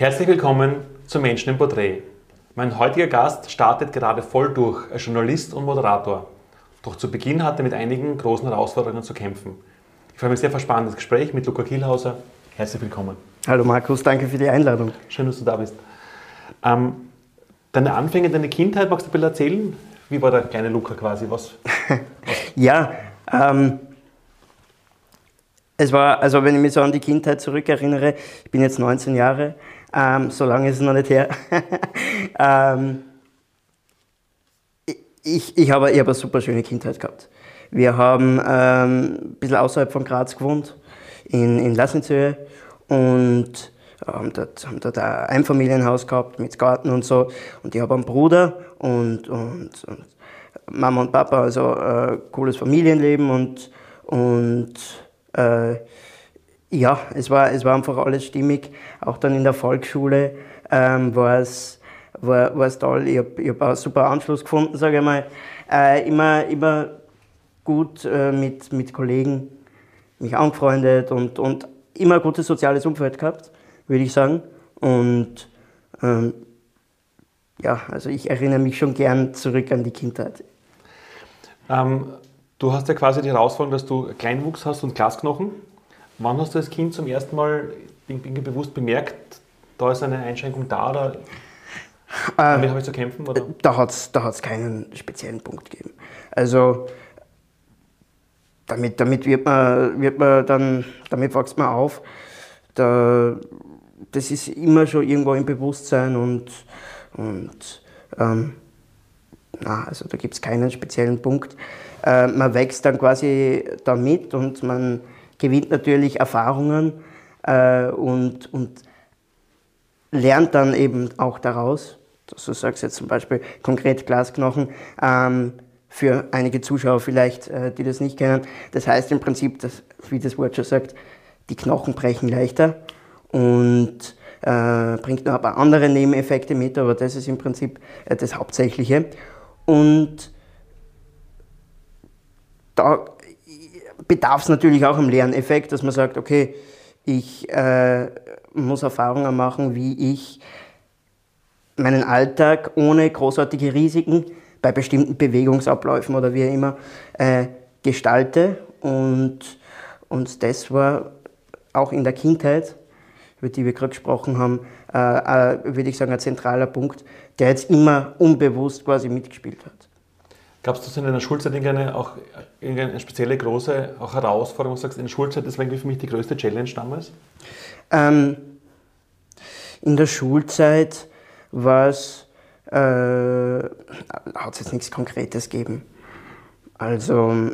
Herzlich willkommen zu Menschen im Porträt. Mein heutiger Gast startet gerade voll durch als Journalist und Moderator. Doch zu Beginn hat er mit einigen großen Herausforderungen zu kämpfen. Ich freue mich sehr auf ein spannendes Gespräch mit Luca Kielhauser. Herzlich willkommen. Hallo Markus, danke für die Einladung. Schön, dass du da bist. Ähm, deine Anfänge, deine Kindheit, magst du ein bisschen erzählen? Wie war der kleine Luca quasi? Was? was? ja, ähm, es war, also wenn ich mich so an die Kindheit zurückerinnere, ich bin jetzt 19 Jahre, ähm, so lange ist es noch nicht her. ähm, ich, ich, habe, ich habe eine super schöne Kindheit gehabt. Wir haben ähm, ein bisschen außerhalb von Graz gewohnt, in, in Lassenzhöhe und haben dort, haben dort ein Einfamilienhaus gehabt mit Garten und so. Und ich habe einen Bruder und, und, und Mama und Papa, also äh, cooles Familienleben und, und äh, ja, es war, es war einfach alles stimmig. Auch dann in der Volksschule ähm, war es war, es toll. Ich habe hab einen super Anschluss gefunden, sage ich mal. Äh, immer, immer gut äh, mit, mit Kollegen mich angefreundet und, und immer ein gutes soziales Umfeld gehabt, würde ich sagen. Und ähm, ja, also ich erinnere mich schon gern zurück an die Kindheit. Ähm, du hast ja quasi die Herausforderung, dass du Kleinwuchs hast und Glasknochen. Wann hast du als Kind zum ersten Mal irgendwie bewusst bemerkt, da ist eine Einschränkung da oder damit äh, habe ich zu kämpfen? Oder? Da hat es da keinen speziellen Punkt gegeben. Also damit, damit wird man, wird man dann, damit wächst man auf. Da, das ist immer schon irgendwo im Bewusstsein und, und ähm, na, also da gibt es keinen speziellen Punkt. Äh, man wächst dann quasi damit und man gewinnt natürlich Erfahrungen äh, und, und lernt dann eben auch daraus. Du sagst jetzt zum Beispiel konkret Glasknochen. Ähm, für einige Zuschauer vielleicht, äh, die das nicht kennen. Das heißt im Prinzip, dass, wie das Wort schon sagt, die Knochen brechen leichter und äh, bringt noch ein paar andere Nebeneffekte mit, aber das ist im Prinzip äh, das Hauptsächliche. Und da bedarf es natürlich auch im Lerneffekt, dass man sagt, okay, ich äh, muss Erfahrungen machen, wie ich meinen Alltag ohne großartige Risiken bei bestimmten Bewegungsabläufen oder wie immer äh, gestalte. Und, und das war auch in der Kindheit, über die wir gerade gesprochen haben, äh, äh, würde ich sagen, ein zentraler Punkt, der jetzt immer unbewusst quasi mitgespielt hat. Gab es in deiner Schulzeit irgendeine, auch irgendeine spezielle große auch Herausforderung, wo du sagst, in der Schulzeit, war irgendwie für mich die größte Challenge damals? Ähm, in der Schulzeit war es äh, hat es jetzt nichts Konkretes gegeben. Also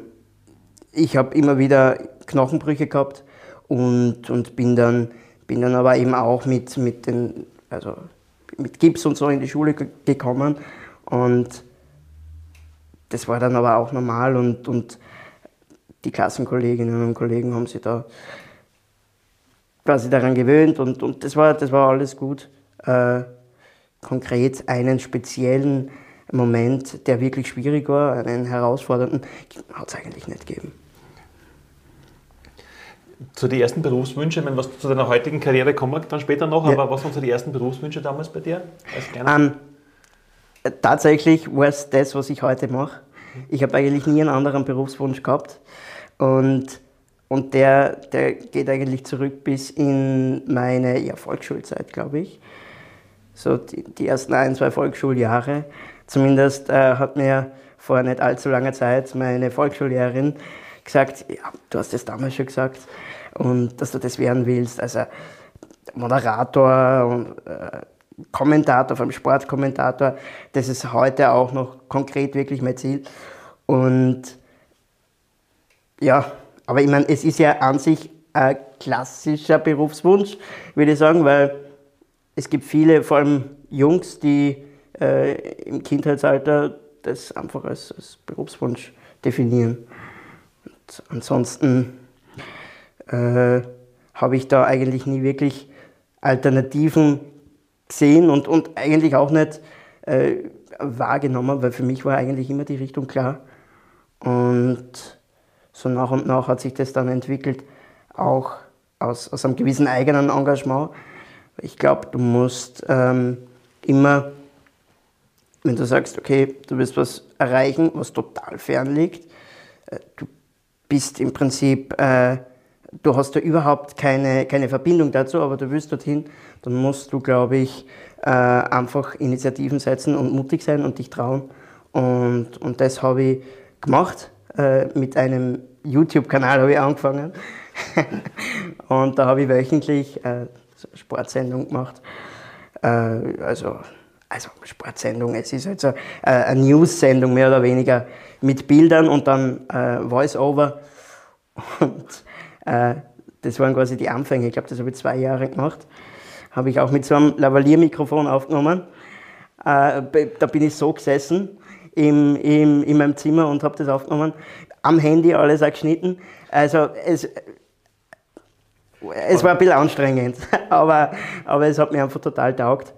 ich habe immer wieder Knochenbrüche gehabt und, und bin, dann, bin dann aber eben auch mit, mit, den, also mit Gips und so in die Schule gekommen und das war dann aber auch normal und, und die Klassenkolleginnen und Kollegen haben sich da quasi daran gewöhnt und, und das, war, das war alles gut. Äh, konkret einen speziellen Moment, der wirklich schwierig war, einen herausfordernden, hat es eigentlich nicht gegeben. Zu den ersten Berufswünschen, ich meine, was zu deiner heutigen Karriere kommen wir dann später noch, ja. aber was waren so die ersten Berufswünsche damals bei dir? Ähm, tatsächlich war es das, was ich heute mache. Ich habe eigentlich nie einen anderen Berufswunsch gehabt und, und der, der geht eigentlich zurück bis in meine ja, Volksschulzeit, glaube ich so die, die ersten ein, zwei Volksschuljahre. Zumindest äh, hat mir vor nicht allzu langer Zeit meine Volksschullehrerin gesagt, ja, du hast es damals schon gesagt, und dass du das werden willst. Also Moderator und äh, Kommentator, allem Sportkommentator, das ist heute auch noch konkret wirklich mein Ziel. Und ja, aber ich meine, es ist ja an sich ein klassischer Berufswunsch, würde ich sagen, weil es gibt viele, vor allem Jungs, die äh, im Kindheitsalter das einfach als, als Berufswunsch definieren. Und ansonsten äh, habe ich da eigentlich nie wirklich Alternativen gesehen und, und eigentlich auch nicht äh, wahrgenommen, weil für mich war eigentlich immer die Richtung klar. Und so nach und nach hat sich das dann entwickelt, auch aus, aus einem gewissen eigenen Engagement Ich glaube, du musst ähm, immer, wenn du sagst, okay, du willst was erreichen, was total fern liegt, äh, du bist im Prinzip, äh, du hast da überhaupt keine, keine Verbindung dazu, aber du willst dorthin, dann musst du, glaube ich, äh, einfach Initiativen setzen und mutig sein und dich trauen. Und, und das habe ich gemacht. Äh, mit einem YouTube-Kanal habe ich angefangen. und da habe ich wöchentlich äh, Sportsendung gemacht. Äh, also, also Sportsendung, es ist halt so äh, eine News-Sendung mehr oder weniger mit Bildern und dann äh, Voice-Over. Und das waren quasi die Anfänge. Ich glaube, das habe ich zwei Jahre gemacht. Habe ich auch mit so einem Lavalier-Mikrofon aufgenommen. Äh, da bin ich so gesessen im, im, in meinem Zimmer und habe das aufgenommen. Am Handy alles auch geschnitten. Also es, es war ein bisschen anstrengend, aber, aber es hat mir einfach total taugt.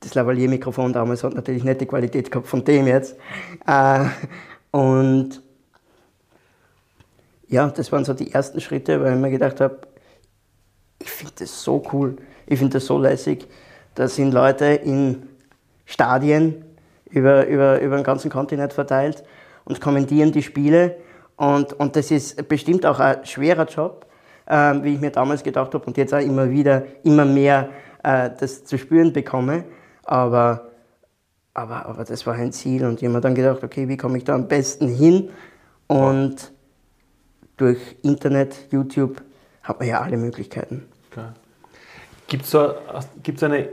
Das Lavalier-Mikrofon damals hat natürlich nicht die Qualität gehabt von dem jetzt. Äh, und ja, das waren so die ersten Schritte, weil ich mir gedacht habe, ich finde das so cool, ich finde das so lässig. Da sind Leute in Stadien über, über, über den ganzen Kontinent verteilt und kommentieren die Spiele. Und, und das ist bestimmt auch ein schwerer Job, äh, wie ich mir damals gedacht habe und jetzt auch immer wieder, immer mehr äh, das zu spüren bekomme. Aber, aber, aber das war ein Ziel und ich habe mir dann gedacht, okay, wie komme ich da am besten hin? Und durch Internet, YouTube hat man ja alle Möglichkeiten. Okay. Gibt es so, eine,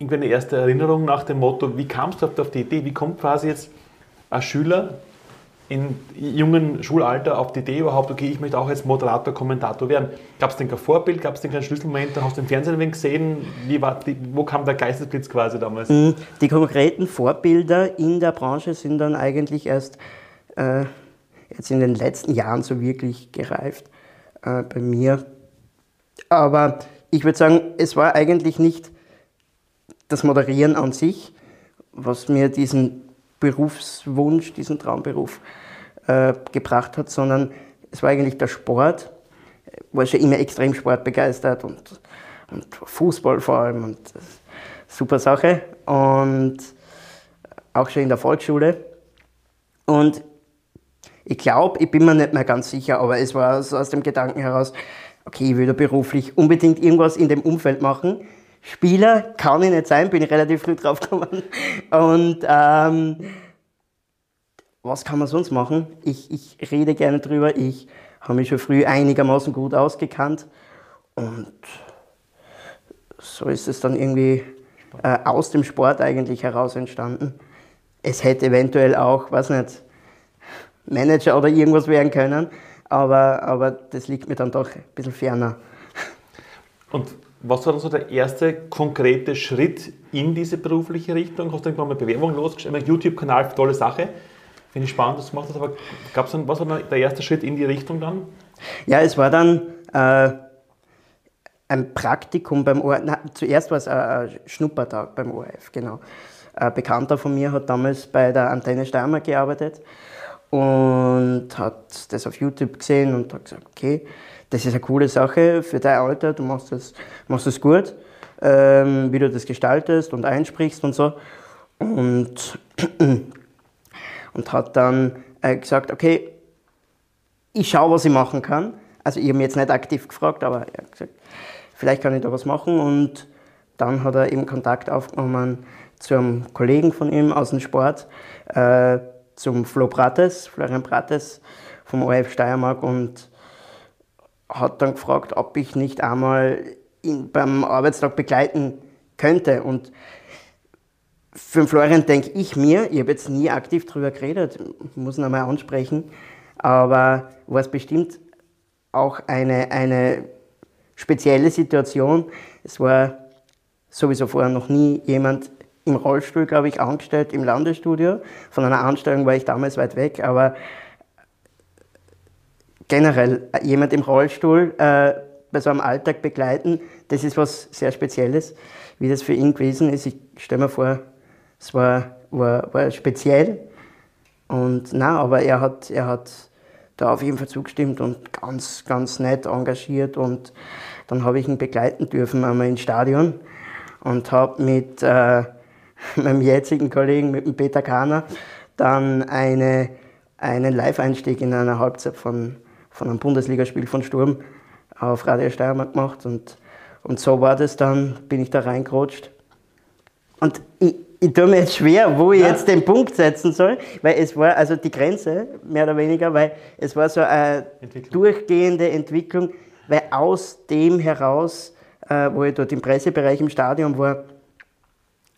eine erste Erinnerung nach dem Motto, wie kamst du auf die Idee, wie kommt quasi jetzt ein Schüler in jungen Schulalter auf die Idee überhaupt, okay, ich möchte auch jetzt Moderator, Kommentator werden. Gab es denn kein Vorbild, gab es denn keinen Schlüsselmoment, hast du im Fernsehen ein gesehen, wie war die, wo kam der Geistesblitz quasi damals? Mhm. Die konkreten Vorbilder in der Branche sind dann eigentlich erst äh, jetzt in den letzten Jahren so wirklich gereift äh, bei mir. Aber ich würde sagen, es war eigentlich nicht das Moderieren an sich, was mir diesen Berufswunsch, diesen Traumberuf äh, gebracht hat, sondern es war eigentlich der Sport. Ich war schon immer extrem sportbegeistert und, und Fußball vor allem und super Sache. Und auch schon in der Volksschule. Und ich glaube, ich bin mir nicht mehr ganz sicher, aber es war so aus dem Gedanken heraus, okay, ich würde beruflich unbedingt irgendwas in dem Umfeld machen. Spieler kann ich nicht sein, bin ich relativ früh drauf gekommen. Und ähm, was kann man sonst machen? Ich, ich rede gerne drüber, ich habe mich schon früh einigermaßen gut ausgekannt. Und so ist es dann irgendwie äh, aus dem Sport eigentlich heraus entstanden. Es hätte eventuell auch, weiß nicht, Manager oder irgendwas werden können, aber, aber das liegt mir dann doch ein bisschen ferner. Und was war dann so der erste konkrete Schritt in diese berufliche Richtung? Hast du irgendwann mal Bewerbung losgestellt? YouTube-Kanal, tolle Sache. Finde ich spannend, dass du gemacht hast, aber gab's dann, was war dann der erste Schritt in die Richtung dann? Ja, es war dann äh, ein Praktikum beim ORF. Na, zuerst war es ein, ein Schnuppertag beim ORF, genau. Ein Bekannter von mir hat damals bei der Antenne Steiermark gearbeitet und hat das auf YouTube gesehen und hat gesagt, okay, das ist eine coole Sache für dein Alter, du machst das, machst das gut, ähm, wie du das gestaltest und einsprichst und so. Und, und hat dann äh, gesagt, okay, ich schaue, was ich machen kann. Also ich habe mich jetzt nicht aktiv gefragt, aber er hat gesagt, vielleicht kann ich da was machen. Und dann hat er eben Kontakt aufgenommen zu einem Kollegen von ihm aus dem Sport, äh, zum Flo Prates, Florian Prates vom ORF Steiermark und hat dann gefragt, ob ich nicht einmal ihn beim Arbeitstag begleiten könnte. Und für den Florian denke ich mir, ich habe jetzt nie aktiv darüber geredet, muss ihn einmal ansprechen, aber war es bestimmt auch eine, eine spezielle Situation. Es war sowieso vorher noch nie jemand im Rollstuhl, glaube ich, angestellt im Landesstudio. Von einer Anstellung war ich damals weit weg, aber generell jemand im Rollstuhl äh, bei so einem Alltag begleiten, das ist was sehr Spezielles. Wie das für ihn gewesen ist, ich stelle mir vor, es war, war, war speziell. Und na, aber er hat, er hat da auf jeden Fall zugestimmt und ganz, ganz nett engagiert. Und dann habe ich ihn begleiten dürfen, einmal ins Stadion. und habe mit äh, meinem jetzigen Kollegen, mit dem Peter Kahner, dann eine, einen Live-Einstieg in einer Halbzeit von, von einem Bundesligaspiel von Sturm auf Radio Steiermark gemacht und, und so war das dann, bin ich da reingerutscht. Und ich, ich tue mir jetzt schwer, wo ich ja. jetzt den Punkt setzen soll, weil es war also die Grenze, mehr oder weniger, weil es war so eine Entwicklung. durchgehende Entwicklung, weil aus dem heraus, äh, wo ich dort im Pressebereich im Stadion war,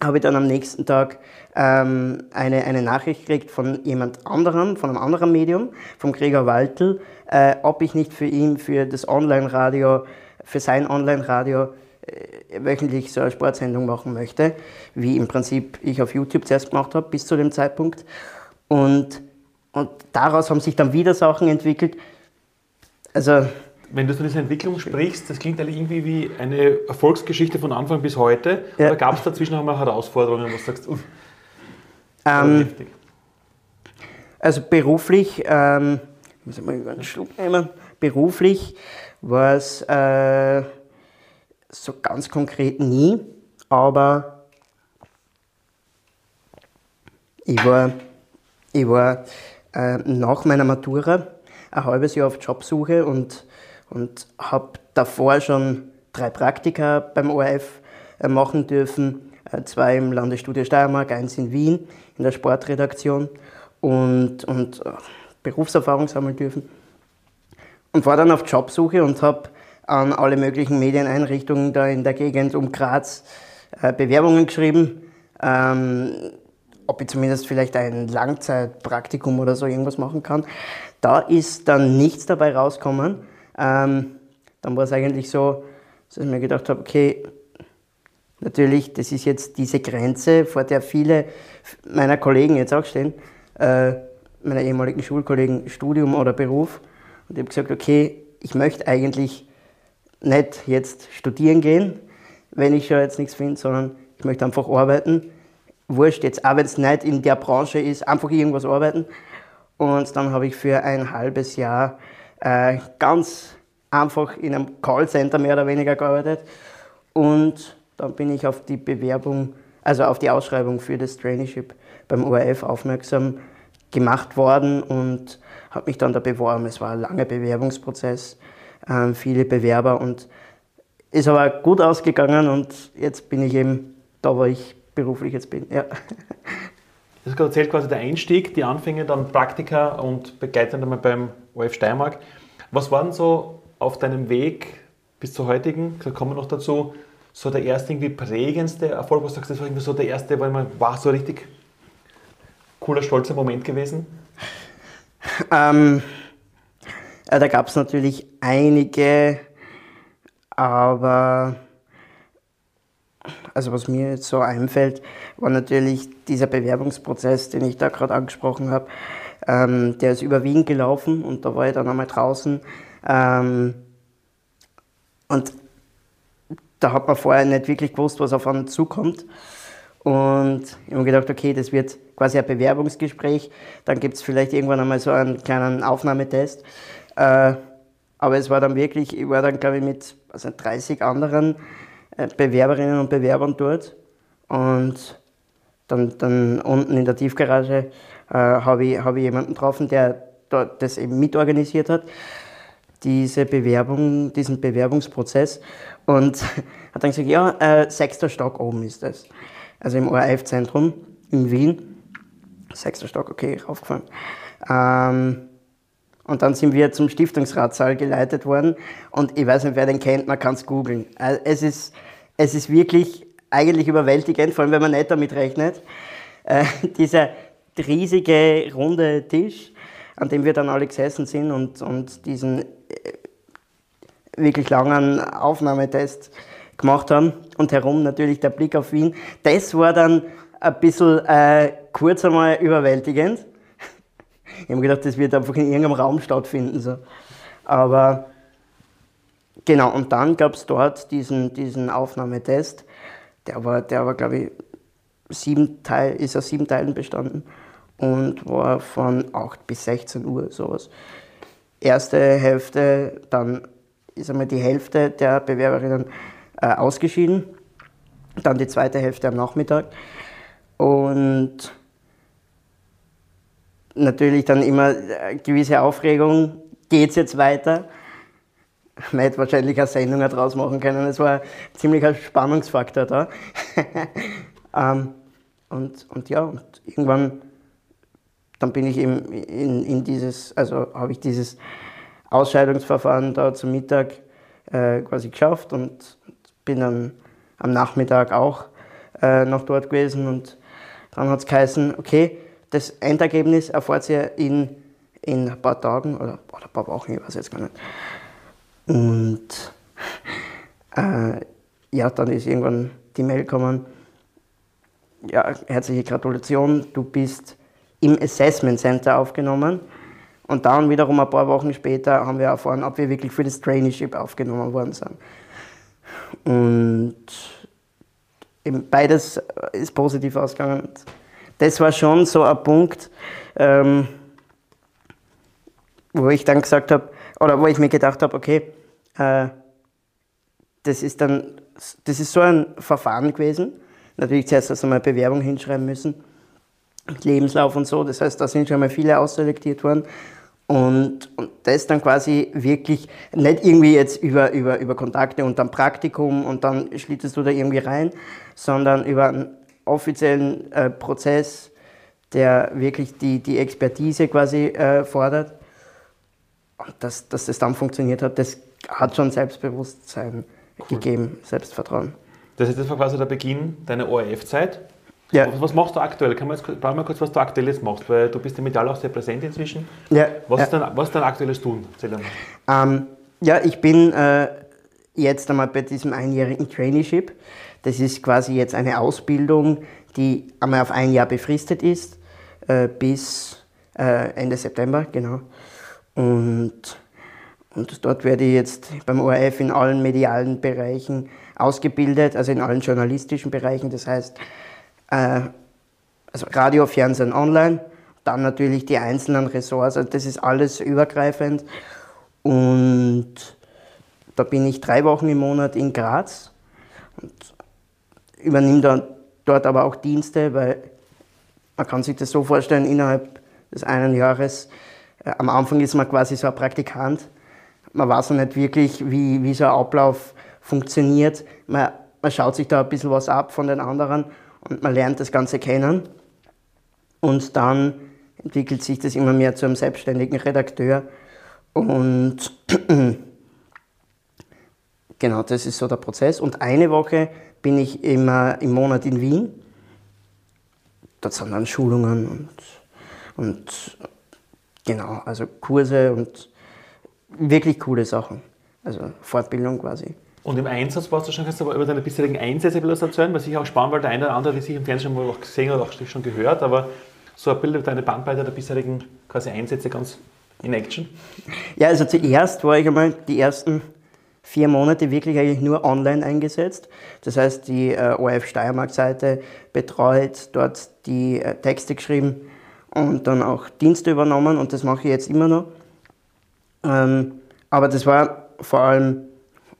habe ich dann am nächsten Tag ähm, eine, eine Nachricht gekriegt von jemand anderem, von einem anderen Medium, vom Gregor Waltel, äh, ob ich nicht für ihn, für das Online-Radio, für sein Online-Radio äh, wöchentlich so eine Sportsendung machen möchte, wie im Prinzip ich auf YouTube zuerst gemacht habe, bis zu dem Zeitpunkt. Und, und daraus haben sich dann wieder Sachen entwickelt. Also wenn du von dieser Entwicklung sprichst, das klingt eigentlich irgendwie wie eine Erfolgsgeschichte von Anfang bis heute. Ja. Oder gab es dazwischen auch mal Herausforderungen, wo du sagst, uff, ähm? Also beruflich, ähm, muss ich mal einen Schluck nehmen, beruflich war es äh, so ganz konkret nie, aber ich war, ich war äh, nach meiner Matura ein halbes Jahr auf Jobsuche und und habe davor schon drei Praktika beim ORF äh, machen dürfen, äh, zwei im Landesstudio Steiermark, eins in Wien in der Sportredaktion und, und äh, Berufserfahrung sammeln dürfen. Und war dann auf Jobsuche und habe an alle möglichen Medieneinrichtungen da in der Gegend um Graz Bewerbungen geschrieben, ähm, ob ich zumindest vielleicht ein Langzeitpraktikum oder so irgendwas machen kann. Da ist dann nichts dabei rausgekommen. Ähm, dann war es eigentlich so, dass ich mir gedacht habe, okay, natürlich, das ist jetzt diese Grenze, vor der viele meiner Kollegen jetzt auch stehen, äh, meiner ehemaligen Schulkollegen, Studium oder Beruf. Und ich habe gesagt, okay, ich möchte eigentlich nicht jetzt studieren gehen, wenn ich schon jetzt nichts finde, sondern ich möchte einfach arbeiten. Wurscht, jetzt auch wenn es nicht in der Branche ist, einfach irgendwas arbeiten. Und dann habe ich für ein halbes Jahr äh, ganz einfach in einem Callcenter mehr oder weniger gearbeitet. Und dann bin ich auf die Bewerbung, also auf die Ausschreibung für das Traineeship beim ORF aufmerksam gemacht worden und habe mich dann da beworben. Es war ein langer Bewerbungsprozess, äh, viele Bewerber und ist aber gut ausgegangen und jetzt bin ich eben da, wo ich beruflich jetzt bin. Ja. Das ist gerade erzählt, quasi der Einstieg, die Anfänge, dann Praktika und begleitend einmal beim OF Steiermark. Was waren so auf deinem Weg bis zur heutigen, da kommen wir noch dazu, so der erste irgendwie prägendste Erfolg, wo du sagst, das war irgendwie so der erste, wo man war so richtig cooler, stolzer Moment gewesen? Ähm, ja, da gab es natürlich einige, aber also was mir jetzt so einfällt, war natürlich dieser Bewerbungsprozess, den ich da gerade angesprochen habe. Ähm, der ist überwiegend gelaufen und da war ich dann einmal draußen. Ähm, und da hat man vorher nicht wirklich gewusst, was auf einen zukommt. Und ich habe gedacht, okay, das wird quasi ein Bewerbungsgespräch. Dann gibt es vielleicht irgendwann einmal so einen kleinen Aufnahmetest. Äh, aber es war dann wirklich, ich war dann, glaube ich, mit also 30 anderen äh, Bewerberinnen und Bewerbern dort. Und dann, dann unten in der Tiefgarage äh, habe ich, hab ich jemanden getroffen, der das eben mitorganisiert hat, diese Bewerbung, diesen Bewerbungsprozess. Und hat dann gesagt, ja, äh, sechster Stock oben ist das. Also im ORF-Zentrum in Wien. Sechster Stock, okay, raufgefahren. Ähm, und dann sind wir zum Stiftungsratssaal geleitet worden. Und ich weiß nicht, wer den kennt, man kann es googeln. Also es ist, es ist wirklich eigentlich überwältigend, vor allem wenn man nicht damit rechnet. Äh, dieser riesige runde Tisch, an dem wir dann alle gesessen sind und, und diesen äh, wirklich langen Aufnahmetest gemacht haben und herum natürlich der Blick auf Wien. Das war dann ein bisschen äh, kurz einmal überwältigend. Ich habe gedacht, das wird einfach in irgendeinem Raum stattfinden. So. Aber genau, und dann gab es dort diesen, diesen Aufnahmetest. Der war, der war glaube ich, sieben Teil, ist aus sieben Teilen bestanden und war von 8 bis 16 Uhr sowas. Erste Hälfte, dann ist einmal die Hälfte der Bewerberinnen äh, ausgeschieden dann die zweite Hälfte am Nachmittag. Und natürlich dann immer eine gewisse Aufregung, geht es jetzt weiter? Man hätte wahrscheinlich eine Sendung daraus machen können. Es war ein ziemlicher Spannungsfaktor da. ähm, und, und ja, und irgendwann dann bin ich eben in, in dieses, also habe ich dieses Ausscheidungsverfahren da zum Mittag äh, quasi geschafft und bin dann am Nachmittag auch äh, noch dort gewesen und dann hat es geheißen, okay, das Endergebnis erfahrt ihr in, in ein paar Tagen oder, oder ein paar Wochen, ich weiß jetzt gar nicht. Und äh, ja, dann ist irgendwann die Mail gekommen, ja, herzliche Gratulation, du bist im Assessment Center aufgenommen. Und dann wiederum ein paar Wochen später haben wir erfahren, ob wir wirklich für das Traineeship aufgenommen worden sind. Und beides ist positiv ausgegangen. Das war schon so ein Punkt, ähm, wo ich dann gesagt habe, oder wo ich mir gedacht habe, okay, äh, das ist dann, das ist so ein Verfahren gewesen. Natürlich zuerst erst einmal Bewerbung hinschreiben müssen Lebenslauf und so. Das heißt, da sind schon mal viele ausselektiert worden. Und, und das dann quasi wirklich nicht irgendwie jetzt über, über, über Kontakte und dann Praktikum und dann schlittest du da irgendwie rein, sondern über einen offiziellen äh, Prozess, der wirklich die, die Expertise quasi äh, fordert. Und dass, dass das dann funktioniert hat, das hat schon Selbstbewusstsein cool. gegeben, Selbstvertrauen. Das ist war quasi der Beginn deiner ORF-Zeit. Ja. Was, machst du aktuell? Kann man jetzt, brauchen wir kurz, was du aktuell jetzt machst, weil du bist im Medial auch sehr präsent inzwischen. Ja. Was, ja. Ist, dein, was ist dein aktuelles Tun? Ähm, ja, ich bin äh, jetzt einmal bei diesem einjährigen Traineeship. Das ist quasi jetzt eine Ausbildung, die einmal auf ein Jahr befristet ist, äh, bis äh, Ende September, genau. Und, und dort werde ich jetzt beim ORF in allen medialen Bereichen ausgebildet, also in allen journalistischen Bereichen. Das heißt, äh, also Radio, Fernsehen, Online, dann natürlich die einzelnen Ressorts, also das ist alles übergreifend. Und da bin ich drei Wochen im Monat in Graz und übernehme dann dort aber auch Dienste, weil man kann sich das so vorstellen, innerhalb des einen Jahres, äh, am Anfang ist man quasi so ein Praktikant. Man weiß noch nicht wirklich, wie, wie so ein Ablauf funktioniert. Man, man schaut sich da ein bisschen was ab von den anderen und man lernt das Ganze kennen. Und dann entwickelt sich das immer mehr zu einem selbstständigen Redakteur. Und genau, das ist so der Prozess. Und eine Woche bin ich immer im Monat in Wien. Dort sind dann Schulungen und, und genau, also Kurse und wirklich coole Sachen. Also Fortbildung quasi. Und im Einsatz warst du schon, kannst du über deine bisherigen Einsätze etwas erzählen, was ich auch spannend, weil der eine oder andere, die sich im Fernsehen schon mal gesehen hat, auch schon gehört, aber so ein Bild über deine Bandbreite der bisherigen quasi Einsätze ganz in Action. Ja, also zuerst war ich einmal die ersten vier Monate wirklich eigentlich nur online eingesetzt. Das heißt, die äh, ORF Steiermark-Seite betreut, dort die äh, Texte geschrieben und dann auch Dienste übernommen und das mache ich jetzt immer noch. Ähm, aber das war vor allem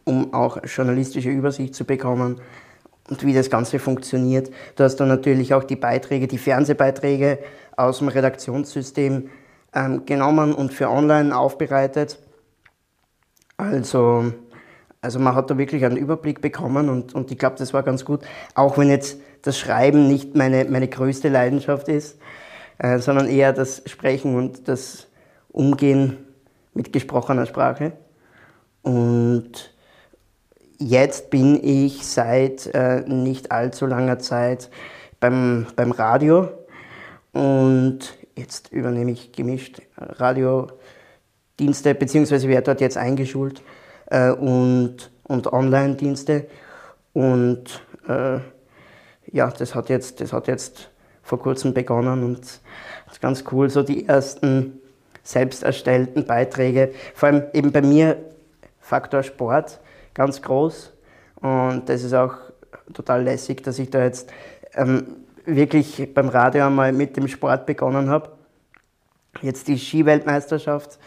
um auch journalistische Übersicht zu bekommen und wie das Ganze funktioniert. Du hast dann natürlich auch die Beiträge, die Fernsehbeiträge aus dem Redaktionssystem ähm, genommen und für online aufbereitet. Also, also man hat da wirklich einen Überblick bekommen und, und ich glaube, das war ganz gut. Auch wenn jetzt das Schreiben nicht meine, meine größte Leidenschaft ist, äh, sondern eher das Sprechen und das Umgehen mit gesprochener Sprache. Und Jetzt bin ich seit äh, nicht allzu langer Zeit beim, beim Radio und jetzt übernehme ich gemischt Radiodienste, beziehungsweise werde dort jetzt eingeschult äh, und, und Online-Dienste. Und äh, ja, das hat, jetzt, das hat jetzt vor kurzem begonnen und das ist ganz cool, so die ersten selbst erstellten Beiträge, vor allem eben bei mir Faktor Sport ganz groß. Und das ist auch total lässig, dass ich da jetzt ähm, wirklich beim Radio einmal mit dem Sport begonnen habe. Jetzt die Skiweltmeisterschaft,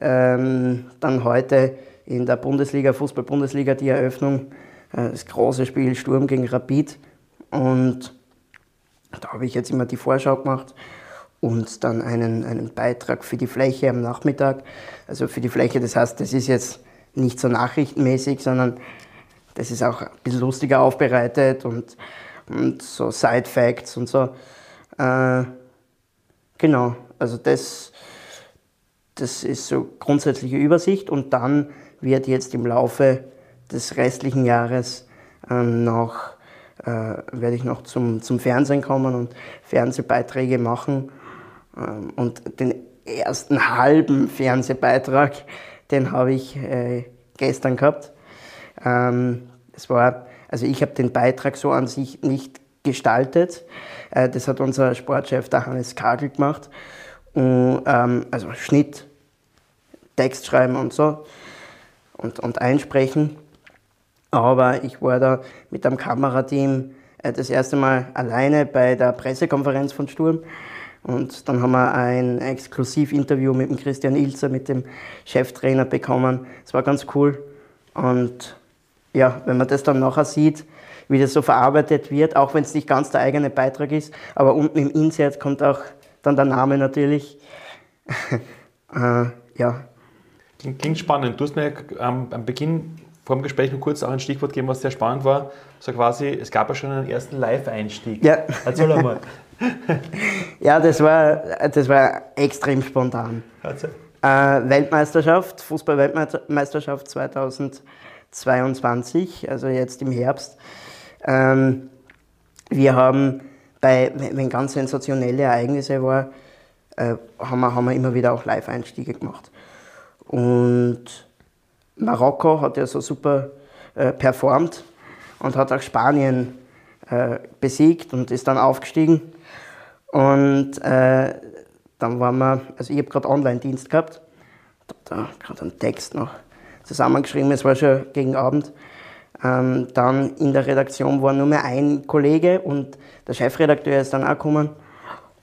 ähm, dann heute in der Bundesliga, Fußball-Bundesliga, die Eröffnung äh, das große Spiel Sturm gegen Rapid. Und da habe ich jetzt immer die Vorschau gemacht und dann einen, einen Beitrag für die Fläche am Nachmittag. Also für die Fläche, das heißt, das ist jetzt nicht so nachrichtenmäßig, sondern das ist auch ein bisschen lustiger aufbereitet und, und so Side Facts und so. Äh, genau, also das, das ist so grundsätzliche Übersicht und dann wird jetzt im Laufe des restlichen Jahres ähm, noch, äh, werde ich noch zum, zum Fernsehen kommen und Fernsehbeiträge machen. Ähm, und den ersten halben Fernsehbeitrag, den habe ich äh, gestern gehabt. Ähm, es war, also ich habe den Beitrag so an sich nicht gestaltet. Äh, das hat unser Sportchef, der Hannes Kagel, gemacht. Und, ähm, also Schnitt, Text schreiben und so und, und einsprechen. Aber ich war da mit einem Kamerateam äh, das erste Mal alleine bei der Pressekonferenz von Sturm. Und dann haben wir ein Exklusivinterview mit dem Christian Ilzer, mit dem Cheftrainer bekommen. Es war ganz cool. Und ja, wenn man das dann nachher sieht, wie das so verarbeitet wird, auch wenn es nicht ganz der eigene Beitrag ist, aber unten im Insert kommt auch dann der Name natürlich. äh, ja. Klingt spannend. Du hast mir am, am Beginn vor dem Gespräch nur kurz auch ein Stichwort gegeben, was sehr spannend war. So quasi, es gab ja schon einen ersten Live-Einstieg. Ja. Erzähl einmal. ja, das war, das war extrem spontan. Äh, Weltmeisterschaft, Fußball-Weltmeisterschaft 2022, also jetzt im Herbst. Ähm, wir haben bei, wenn ganz sensationelle Ereignisse war, äh, haben, wir, haben wir immer wieder auch Live-Einstiege gemacht. Und Marokko hat ja so super äh, performt und hat auch Spanien äh, besiegt und ist dann aufgestiegen. Und äh, dann waren wir, also ich habe gerade Online-Dienst gehabt, da gerade einen Text noch zusammengeschrieben, es war schon gegen Abend. Ähm, dann in der Redaktion war nur mehr ein Kollege und der Chefredakteur ist dann auch gekommen.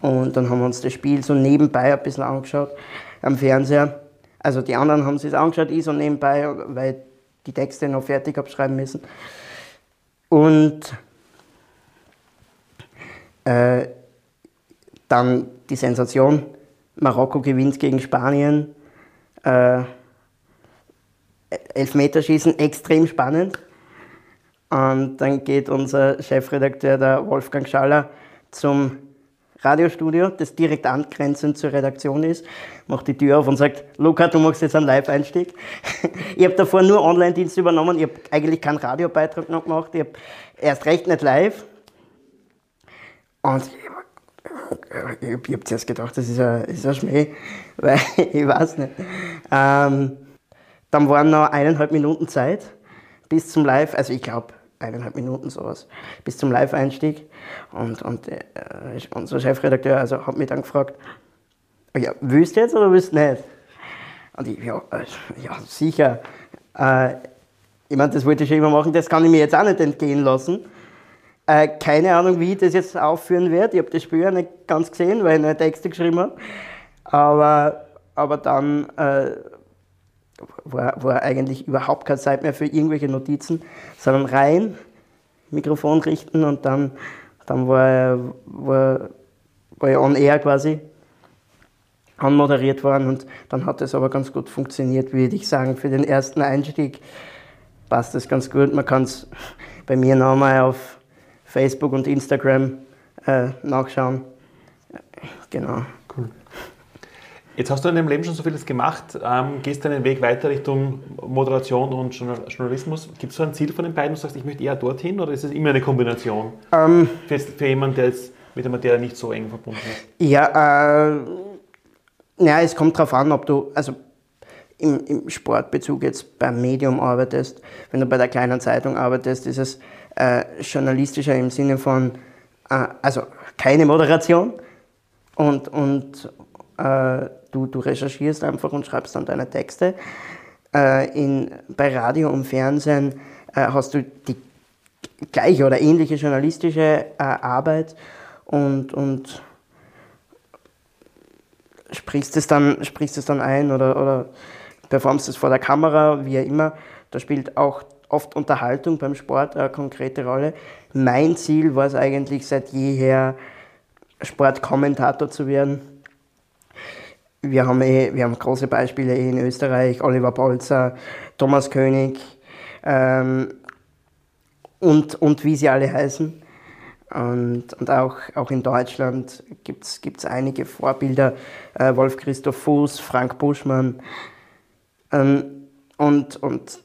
Und dann haben wir uns das Spiel so nebenbei ein bisschen angeschaut am Fernseher. Also die anderen haben sich angeschaut, ich so nebenbei, weil die Texte noch fertig abschreiben müssen. Und äh, dann die Sensation, Marokko gewinnt gegen Spanien. Äh, Elfmeterschießen, extrem spannend. Und dann geht unser Chefredakteur, der Wolfgang Schaller, zum Radiostudio, das direkt angrenzend zur Redaktion ist, macht die Tür auf und sagt, Luca, du machst jetzt einen Live-Einstieg. ich habe davor nur Online-Dienst übernommen, ich habe eigentlich keinen Radiobeitrag noch gemacht, ich habe erst recht nicht live. Und ich, habe zuerst gedacht, das ist ein, ist ein Schmäh, weil ich weiß nicht. Ähm, dann waren noch eineinhalb Minuten Zeit bis zum Live, also ich glaube eineinhalb Minuten sowas, bis zum Live-Einstieg. Und, und äh, unser Chefredakteur also, hat mich dann gefragt, ja, willst du jetzt oder willst du nicht? Und ich, ja, äh, ja sicher. Äh, ich meine, das wollte ich schon immer machen, das kann ich mir jetzt auch nicht entgehen lassen. Äh, keine Ahnung, wie ich das jetzt aufführen werde. Ich habe das Spiel ja nicht ganz gesehen, weil ich eine Texte geschrieben habe. Aber, aber dann äh, war, war eigentlich überhaupt keine Zeit mehr für irgendwelche Notizen, sondern rein, Mikrofon richten und dann, dann war, war, war ich on air quasi anmoderiert worden und dann hat es aber ganz gut funktioniert, würde ich sagen. Für den ersten Einstieg passt das ganz gut. Man kann es bei mir nochmal auf Facebook und Instagram äh, nachschauen. Genau. Cool. Jetzt hast du in deinem Leben schon so vieles gemacht, ähm, gehst deinen Weg weiter Richtung Moderation und Journalismus. Gibt es so ein Ziel von den beiden, du sagst, ich möchte eher dorthin oder ist es immer eine Kombination? Ähm, für, für jemanden, der jetzt mit der Materie nicht so eng verbunden ist? Ja, äh, ja es kommt darauf an, ob du, also im, im, Sportbezug jetzt beim Medium arbeitest, wenn du bei der kleinen Zeitung arbeitest, ist es äh, journalistischer im Sinne von, äh, also keine Moderation und, und äh, du, du recherchierst einfach und schreibst dann deine Texte. Äh, in, bei Radio und Fernsehen äh, hast du die gleiche oder ähnliche journalistische äh, Arbeit und, und sprichst es dann, sprichst es dann ein oder, oder performst es vor der Kamera, wie immer. Da spielt auch oft Unterhaltung beim Sport eine konkrete Rolle. Mein Ziel war es eigentlich seit jeher, Sportkommentator zu werden. Wir haben, eh, wir haben große Beispiele in Österreich, Oliver Bolzer, Thomas König ähm, und, und wie sie alle heißen. Und, und auch, auch in Deutschland gibt es einige Vorbilder, äh, Wolf Christoph Fuß, Frank Buschmann. Ähm, und, und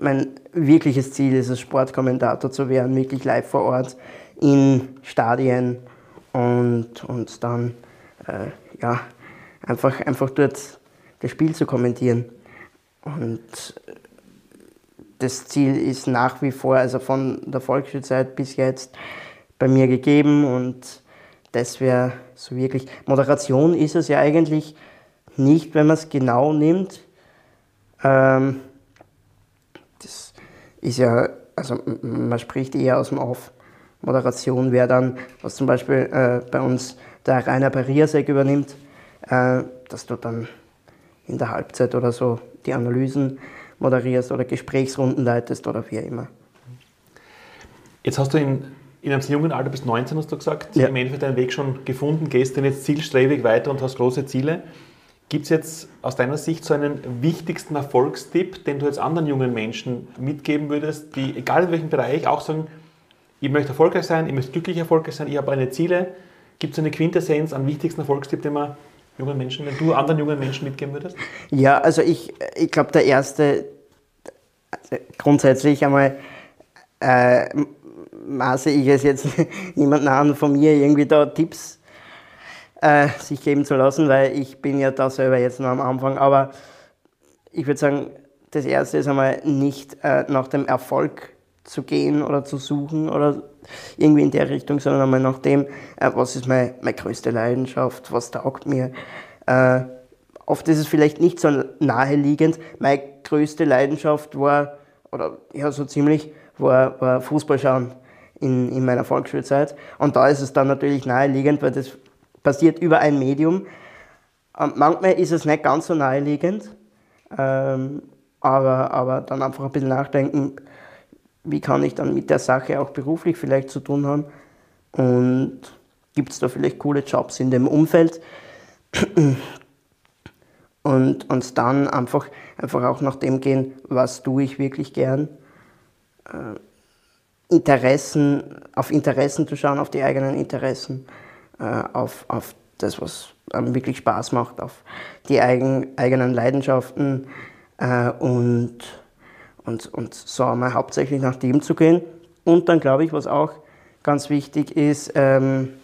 mein wirkliches Ziel ist es, Sportkommentator zu werden, wirklich live vor Ort in Stadien und, und dann äh, ja, einfach, einfach dort das Spiel zu kommentieren. Und das Ziel ist nach wie vor, also von der Volksschulzeit bis jetzt, bei mir gegeben und das wäre so wirklich. Moderation ist es ja eigentlich nicht, wenn man es genau nimmt. Ähm, das ist ja, also man spricht eher aus dem Off. Moderation wäre dann, was zum Beispiel äh, bei uns der Rainer Pariasek übernimmt, äh, dass du dann in der Halbzeit oder so die Analysen moderierst oder Gesprächsrunden leitest oder wie immer. Jetzt hast du in, in einem sehr jungen Alter, bis 19 hast du gesagt, ja. im Endeffekt deinen Weg schon gefunden, gehst dann jetzt zielstrebig weiter und hast große Ziele. Gibt es jetzt aus deiner Sicht so einen wichtigsten Erfolgstipp, den du jetzt anderen jungen Menschen mitgeben würdest, die, egal in welchem Bereich, auch sagen, ich möchte erfolgreich sein, ich möchte glücklich erfolgreich sein, ich habe eine Ziele. Gibt es eine Quintessenz an wichtigsten Erfolgstipp, den man jungen Menschen, wenn du anderen jungen Menschen mitgeben würdest? Ja, also ich, ich glaube, der erste, also grundsätzlich einmal, äh, maße ich es jetzt niemanden an, von mir irgendwie da Tipps äh, sich geben zu lassen, weil ich bin ja da selber jetzt noch am Anfang. Aber ich würde sagen, das erste ist einmal nicht äh, nach dem Erfolg zu gehen oder zu suchen oder irgendwie in der Richtung, sondern einmal nach dem, äh, was ist meine, meine größte Leidenschaft, was taugt mir. Äh, oft ist es vielleicht nicht so naheliegend. Meine größte Leidenschaft war, oder ja, so ziemlich, war, war Fußball schauen in, in meiner Volksschulzeit. Und da ist es dann natürlich naheliegend, weil das passiert über ein Medium. Und manchmal ist es nicht ganz so naheliegend, ähm, aber, aber dann einfach ein bisschen nachdenken, wie kann ich dann mit der Sache auch beruflich vielleicht zu tun haben und gibt es da vielleicht coole Jobs in dem Umfeld und, und dann einfach, einfach auch nach dem gehen, was tue ich wirklich gern. Äh, Interessen, auf Interessen zu schauen, auf die eigenen Interessen, auf, auf das, was einem wirklich Spaß macht, auf die eigen, eigenen Leidenschaften äh, und und, und so einmal hauptsächlich nach dem zu gehen. Und dann glaube ich, was auch ganz wichtig ist, ähm,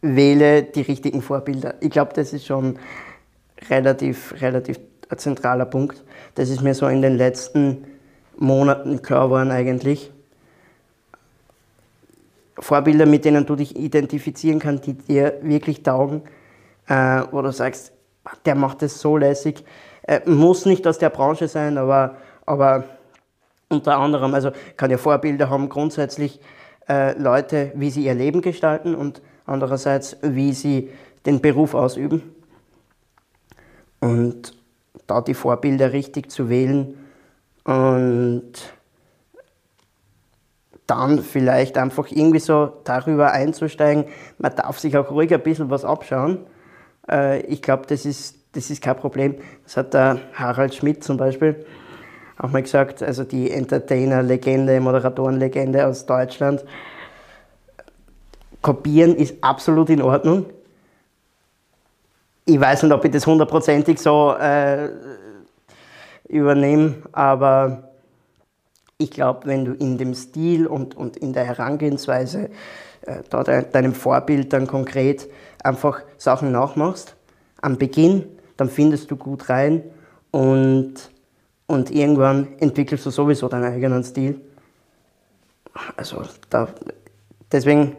wähle die richtigen Vorbilder. Ich glaube, das ist schon relativ, relativ ein zentraler Punkt. Das ist mir so in den letzten Monaten klar geworden eigentlich. Vorbilder, mit denen du dich identifizieren kannst, die dir wirklich taugen, äh, wo du sagst, der macht das so lässig, äh, muss nicht aus der Branche sein, aber, aber unter anderem, also kann ja Vorbilder haben grundsätzlich äh, Leute, wie sie ihr Leben gestalten und andererseits, wie sie den Beruf ausüben. Und da die Vorbilder richtig zu wählen und dann vielleicht einfach irgendwie so darüber einzusteigen, man darf sich auch ruhig ein bisschen was abschauen. Äh, ich glaube, das ist das ist kein Problem. Das hat der Harald Schmidt zum Beispiel auch mal gesagt, also die Entertainer-Legende, Moderatoren-Legende aus Deutschland. Kopieren ist absolut in Ordnung. Ich weiß nicht, ob ich das hundertprozentig so äh, übernehme, aber ich glaube, wenn du in dem Stil und, und in der Herangehensweise äh, da deinem Vorbild dann konkret einfach Sachen nachmachst, am Beginn dann findest du gut rein und, und irgendwann entwickelst du sowieso deinen eigenen Stil. Also da, deswegen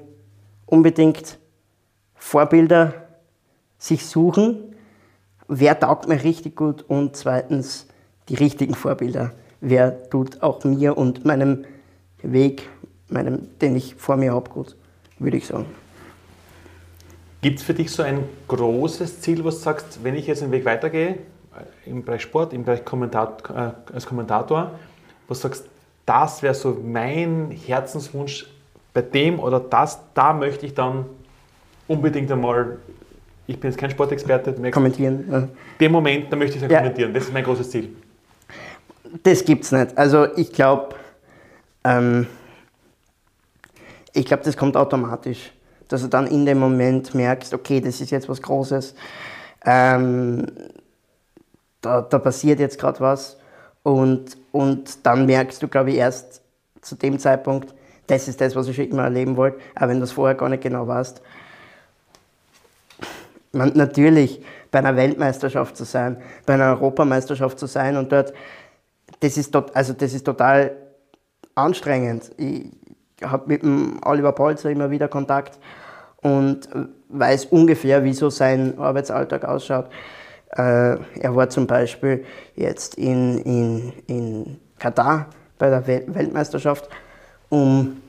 unbedingt Vorbilder sich suchen. Wer taugt mir richtig gut? Und zweitens die richtigen Vorbilder. Wer tut auch mir und meinem Weg, meinem, den ich vor mir habe, gut, würde ich sagen. Gibt es für dich so ein großes Ziel, was du sagst, wenn ich jetzt den Weg weitergehe, im Bereich Sport, im Bereich Kommentat, äh, als Kommentator, wo du sagst, das wäre so mein Herzenswunsch bei dem oder das, da möchte ich dann unbedingt einmal, ich bin jetzt kein Sportexperte, kommentieren. Ja. Den Moment, da möchte ich es ja kommentieren. Das ist mein großes Ziel. Das gibt es nicht. Also ich glaube, ähm, ich glaube, das kommt automatisch, dass du dann in dem Moment merkst, okay, das ist jetzt was Großes, ähm, da, da passiert jetzt gerade was und, und dann merkst du, glaube ich, erst zu dem Zeitpunkt, das ist das, was ich schon immer erleben wollte, auch wenn du es vorher gar nicht genau weißt. Natürlich bei einer Weltmeisterschaft zu sein, bei einer Europameisterschaft zu sein und dort, das ist, dort, also das ist total anstrengend. Ich habe mit dem Oliver Polzer immer wieder Kontakt und weiß ungefähr, wie so sein Arbeitsalltag ausschaut. Äh, er war zum Beispiel jetzt in, in, in Katar bei der Weltmeisterschaft, um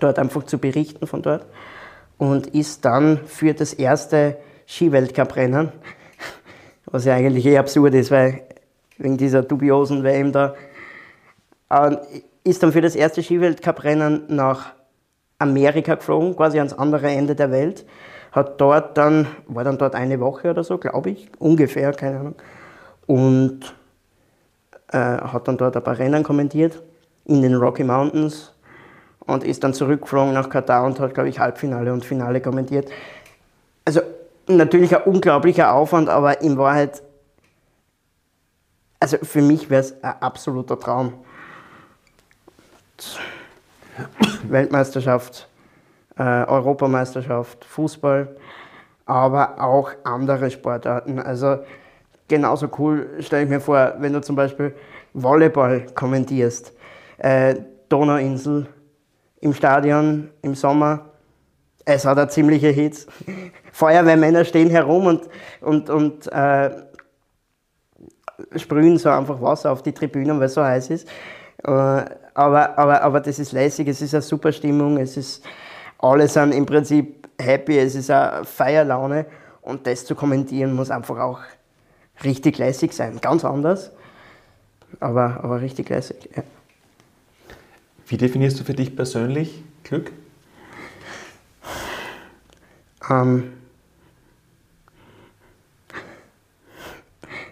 dort einfach zu berichten von dort und ist dann für das erste Skiweltcuprennen, was ja eigentlich eh absurd ist, weil wegen dieser dubiosen WM da, äh, ist dann für das erste Skiweltcuprennen nach Amerika geflogen, quasi ans andere Ende der Welt. Hat dort dann, war dann dort eine Woche oder so, glaube ich, ungefähr, keine Ahnung. Und äh, hat dann dort ein paar Rennen kommentiert in den Rocky Mountains und ist dann zurückgeflogen nach Katar und hat, glaube ich, Halbfinale und Finale kommentiert. Also natürlich ein unglaublicher Aufwand, aber in Wahrheit, also für mich wäre es ein absoluter Traum. Weltmeisterschaft, äh, Europameisterschaft, Fußball, aber auch andere Sportarten. Also genauso cool stelle ich mir vor, wenn du zum Beispiel Volleyball kommentierst, äh, Donauinsel im Stadion im Sommer. Es hat eine ziemliche Hitze. Feuerwehrmänner stehen herum und, und, und äh, sprühen so einfach Wasser auf die Tribünen, weil es so heiß ist. Äh, aber, aber, aber das ist lässig, es ist eine super Stimmung, es ist, alle sind im Prinzip happy, es ist eine Feierlaune und das zu kommentieren muss einfach auch richtig lässig sein. Ganz anders, aber, aber richtig lässig. Ja. Wie definierst du für dich persönlich Glück? Ähm,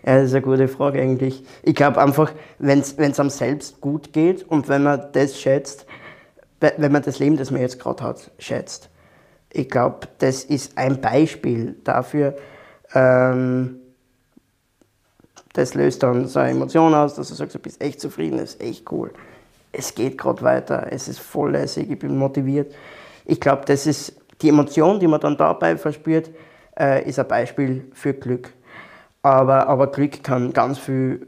Ja, das ist eine gute Frage eigentlich. Ich glaube einfach, wenn es einem selbst gut geht und wenn man das schätzt, wenn man das Leben, das man jetzt gerade hat, schätzt. Ich glaube, das ist ein Beispiel dafür, ähm, das löst dann so eine Emotion aus, dass du sagst, du bist echt zufrieden, das ist echt cool. Es geht gerade weiter, es ist voll lässig, ich bin motiviert. Ich glaube, das ist die Emotion, die man dann dabei verspürt, äh, ist ein Beispiel für Glück. Aber, aber Glück kann ganz viel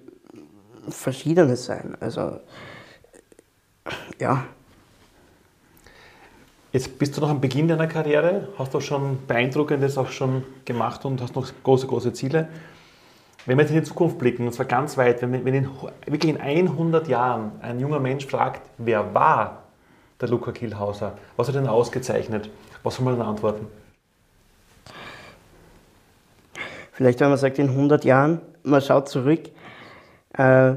Verschiedenes sein. Also, ja. Jetzt bist du noch am Beginn deiner Karriere, hast du schon Beeindruckendes auch schon gemacht und hast noch große, große Ziele. Wenn wir jetzt in die Zukunft blicken, und zwar ganz weit, wenn, wenn in, wirklich in 100 Jahren ein junger Mensch fragt, wer war der Luca Kielhauser, was hat er denn ausgezeichnet, was soll man dann antworten? Vielleicht, wenn man sagt, in 100 Jahren, man schaut zurück, äh,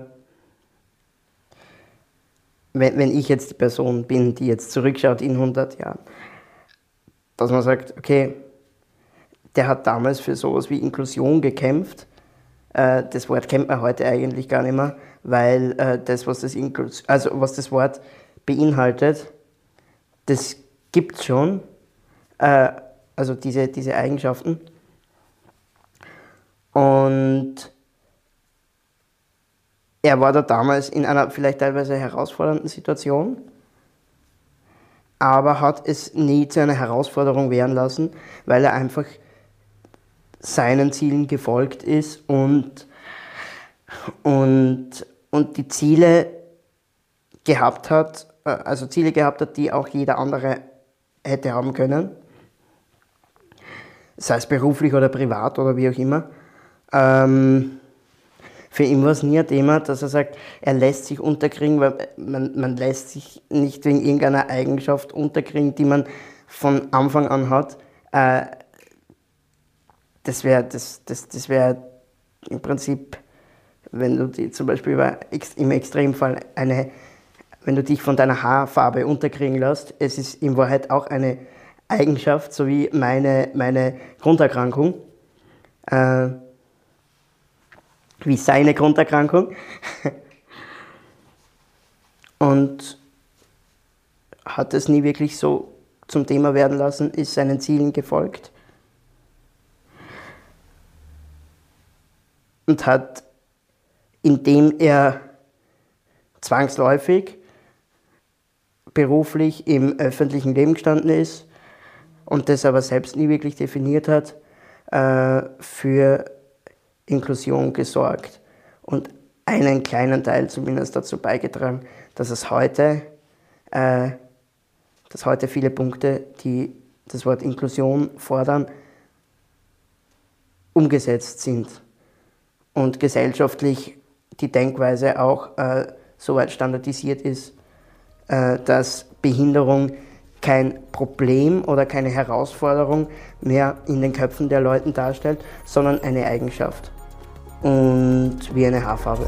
wenn, wenn ich jetzt die Person bin, die jetzt zurückschaut in 100 Jahren, dass man sagt, okay, der hat damals für sowas wie Inklusion gekämpft. Äh, das Wort kennt man heute eigentlich gar nicht mehr, weil äh, das, was das, Inklus also was das Wort beinhaltet, das gibt es schon, äh, also diese, diese Eigenschaften. Und er war da damals in einer vielleicht teilweise herausfordernden Situation, aber hat es nie zu einer Herausforderung werden lassen, weil er einfach seinen Zielen gefolgt ist und, und, und die Ziele gehabt hat, äh, also Ziele gehabt hat, die auch jeder andere hätte haben können, sei es beruflich oder privat oder wie auch immer. Ähm, für ihn war es nie ein Thema, dass er sagt, er lässt sich unterkriegen, weil man, man lässt sich nicht wegen irgendeiner Eigenschaft unterkriegen, die man von Anfang an hat. Äh, das wäre das, das, das wär im Prinzip, wenn du die zum Beispiel über, im Extremfall eine, wenn du dich von deiner Haarfarbe unterkriegen lässt, es ist in Wahrheit auch eine Eigenschaft, so wie meine, meine Grunderkrankung, äh, wie seine Grunderkrankung. Und hat es nie wirklich so zum Thema werden lassen, ist seinen Zielen gefolgt und hat, indem er zwangsläufig beruflich im öffentlichen Leben gestanden ist und das aber selbst nie wirklich definiert hat, äh, für Inklusion gesorgt und einen kleinen Teil zumindest dazu beigetragen, dass es heute äh, dass heute viele Punkte, die das Wort Inklusion fordern, umgesetzt sind und gesellschaftlich die Denkweise auch äh, so weit standardisiert ist, äh, dass Behinderung kein Problem oder keine Herausforderung mehr in den Köpfen der Leute darstellt, sondern eine Eigenschaft und wie eine Haarfarbe.